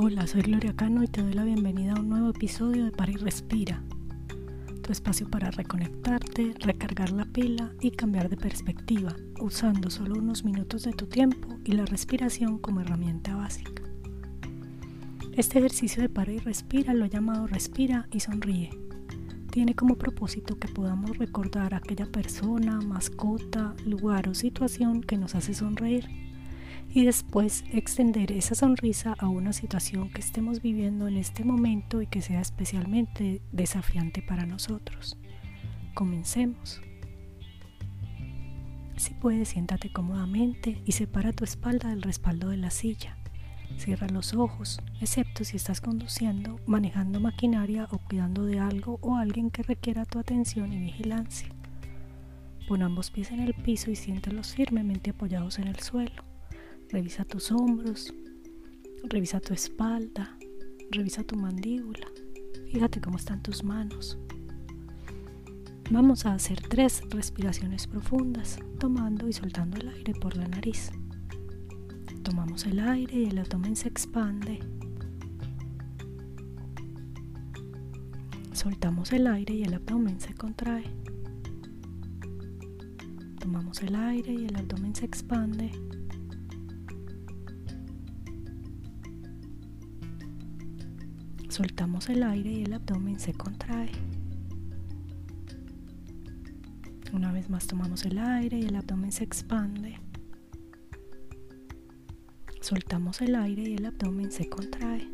Hola, soy Gloria Cano y te doy la bienvenida a un nuevo episodio de Para y Respira, tu espacio para reconectarte, recargar la pila y cambiar de perspectiva, usando solo unos minutos de tu tiempo y la respiración como herramienta básica. Este ejercicio de Para y Respira lo he llamado Respira y Sonríe. Tiene como propósito que podamos recordar aquella persona, mascota, lugar o situación que nos hace sonreír y después extender esa sonrisa a una situación que estemos viviendo en este momento y que sea especialmente desafiante para nosotros. Comencemos. Si puedes, siéntate cómodamente y separa tu espalda del respaldo de la silla. Cierra los ojos, excepto si estás conduciendo, manejando maquinaria o cuidando de algo o alguien que requiera tu atención y vigilancia. Pon ambos pies en el piso y siéntelos firmemente apoyados en el suelo. Revisa tus hombros, revisa tu espalda, revisa tu mandíbula. Fíjate cómo están tus manos. Vamos a hacer tres respiraciones profundas, tomando y soltando el aire por la nariz. Tomamos el aire y el abdomen se expande. Soltamos el aire y el abdomen se contrae. Tomamos el aire y el abdomen se expande. Soltamos el aire y el abdomen se contrae. Una vez más tomamos el aire y el abdomen se expande. Soltamos el aire y el abdomen se contrae.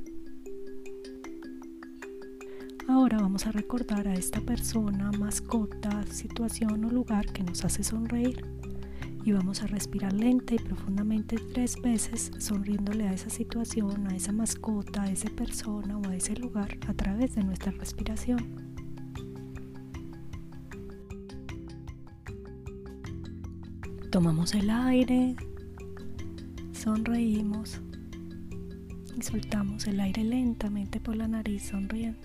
Ahora vamos a recordar a esta persona, mascota, situación o lugar que nos hace sonreír y vamos a respirar lenta y profundamente tres veces sonriéndole a esa situación, a esa mascota, a esa persona o a ese lugar a través de nuestra respiración. Tomamos el aire, sonreímos y soltamos el aire lentamente por la nariz sonriendo.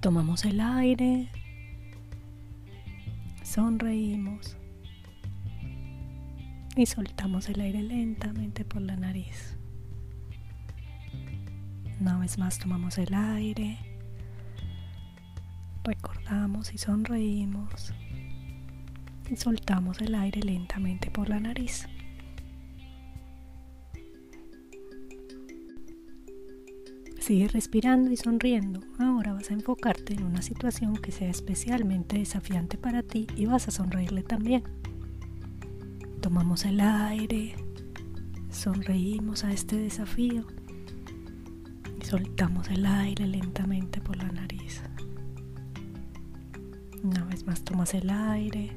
Tomamos el aire, sonreímos y soltamos el aire lentamente por la nariz. Una vez más tomamos el aire, recordamos y sonreímos y soltamos el aire lentamente por la nariz. Sigue respirando y sonriendo. Ahora vas a enfocarte en una situación que sea especialmente desafiante para ti y vas a sonreírle también. Tomamos el aire, sonreímos a este desafío y soltamos el aire lentamente por la nariz. Una vez más tomas el aire,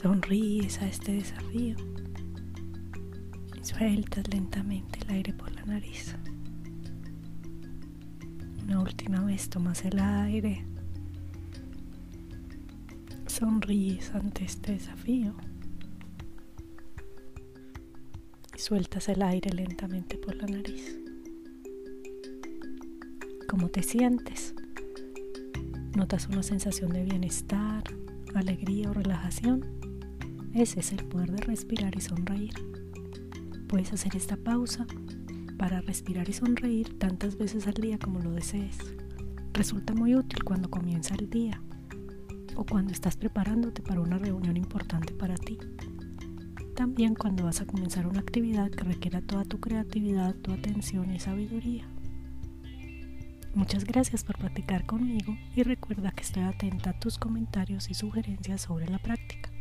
sonríes a este desafío sueltas lentamente el aire por la nariz. Una última vez tomas el aire. Sonríes ante este desafío. Y sueltas el aire lentamente por la nariz. ¿Cómo te sientes? ¿Notas una sensación de bienestar, alegría o relajación? Ese es el poder de respirar y sonreír. Puedes hacer esta pausa para respirar y sonreír tantas veces al día como lo desees. Resulta muy útil cuando comienza el día o cuando estás preparándote para una reunión importante para ti. También cuando vas a comenzar una actividad que requiera toda tu creatividad, tu atención y sabiduría. Muchas gracias por practicar conmigo y recuerda que estoy atenta a tus comentarios y sugerencias sobre la práctica.